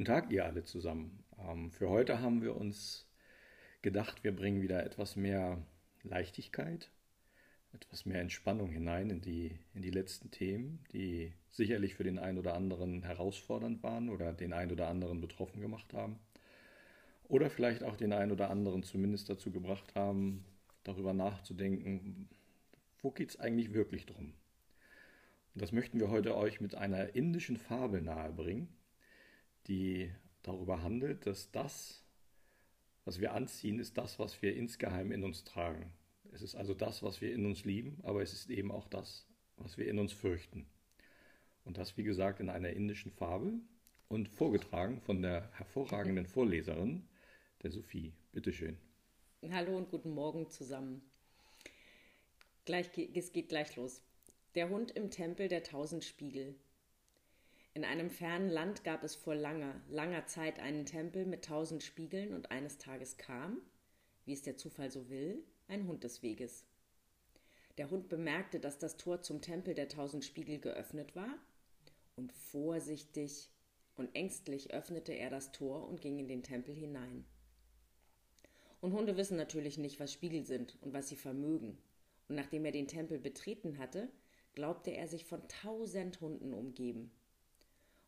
Guten Tag, ihr alle zusammen. Ähm, für heute haben wir uns gedacht, wir bringen wieder etwas mehr Leichtigkeit, etwas mehr Entspannung hinein in die, in die letzten Themen, die sicherlich für den einen oder anderen herausfordernd waren oder den einen oder anderen betroffen gemacht haben. Oder vielleicht auch den einen oder anderen zumindest dazu gebracht haben, darüber nachzudenken, wo geht es eigentlich wirklich drum? Und das möchten wir heute euch mit einer indischen Fabel nahebringen, die darüber handelt, dass das, was wir anziehen, ist das, was wir insgeheim in uns tragen. Es ist also das, was wir in uns lieben, aber es ist eben auch das, was wir in uns fürchten. Und das, wie gesagt, in einer indischen Fabel und vorgetragen von der hervorragenden Vorleserin, der Sophie. Bitteschön. Hallo und guten Morgen zusammen. Gleich, es geht gleich los. Der Hund im Tempel der tausend Spiegel. In einem fernen Land gab es vor langer, langer Zeit einen Tempel mit tausend Spiegeln und eines Tages kam, wie es der Zufall so will, ein Hund des Weges. Der Hund bemerkte, dass das Tor zum Tempel der tausend Spiegel geöffnet war, und vorsichtig und ängstlich öffnete er das Tor und ging in den Tempel hinein. Und Hunde wissen natürlich nicht, was Spiegel sind und was sie vermögen. Und nachdem er den Tempel betreten hatte, glaubte er sich von tausend Hunden umgeben.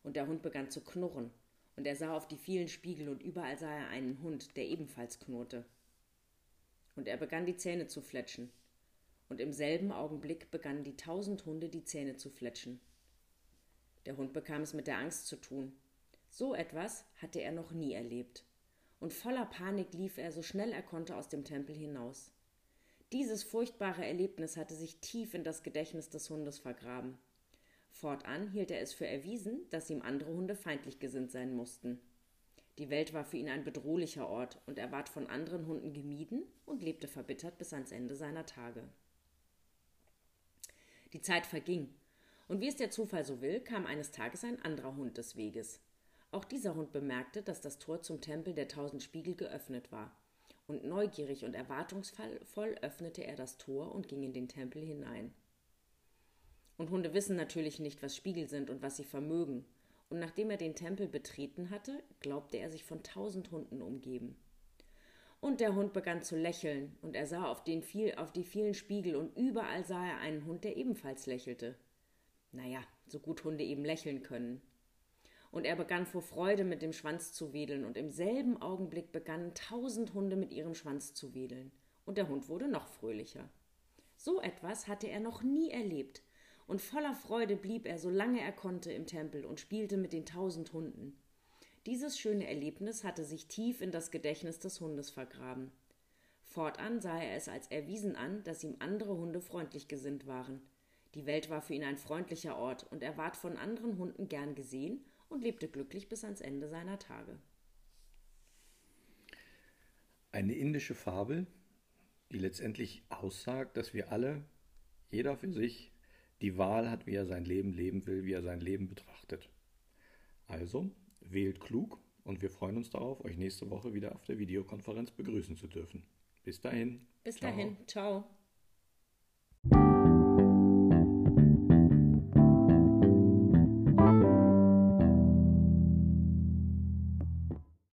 Und der Hund begann zu knurren, und er sah auf die vielen Spiegel, und überall sah er einen Hund, der ebenfalls knurrte. Und er begann die Zähne zu fletschen, und im selben Augenblick begannen die tausend Hunde die Zähne zu fletschen. Der Hund bekam es mit der Angst zu tun. So etwas hatte er noch nie erlebt, und voller Panik lief er so schnell er konnte aus dem Tempel hinaus. Dieses furchtbare Erlebnis hatte sich tief in das Gedächtnis des Hundes vergraben. Fortan hielt er es für erwiesen, dass ihm andere Hunde feindlich gesinnt sein mussten. Die Welt war für ihn ein bedrohlicher Ort, und er ward von anderen Hunden gemieden und lebte verbittert bis ans Ende seiner Tage. Die Zeit verging, und wie es der Zufall so will, kam eines Tages ein anderer Hund des Weges. Auch dieser Hund bemerkte, dass das Tor zum Tempel der tausend Spiegel geöffnet war und neugierig und erwartungsvoll öffnete er das Tor und ging in den Tempel hinein. Und Hunde wissen natürlich nicht, was Spiegel sind und was sie vermögen, und nachdem er den Tempel betreten hatte, glaubte er sich von tausend Hunden umgeben. Und der Hund begann zu lächeln, und er sah auf, den viel, auf die vielen Spiegel, und überall sah er einen Hund, der ebenfalls lächelte. Naja, so gut Hunde eben lächeln können und er begann vor Freude mit dem Schwanz zu wedeln, und im selben Augenblick begannen tausend Hunde mit ihrem Schwanz zu wedeln, und der Hund wurde noch fröhlicher. So etwas hatte er noch nie erlebt, und voller Freude blieb er, solange er konnte, im Tempel und spielte mit den tausend Hunden. Dieses schöne Erlebnis hatte sich tief in das Gedächtnis des Hundes vergraben. Fortan sah er es als erwiesen an, dass ihm andere Hunde freundlich gesinnt waren. Die Welt war für ihn ein freundlicher Ort, und er ward von anderen Hunden gern gesehen und lebte glücklich bis ans Ende seiner Tage. Eine indische Fabel, die letztendlich aussagt, dass wir alle, jeder für sich, die Wahl hat, wie er sein Leben leben will, wie er sein Leben betrachtet. Also wählt klug und wir freuen uns darauf, euch nächste Woche wieder auf der Videokonferenz begrüßen zu dürfen. Bis dahin. Bis Ciao. dahin. Ciao.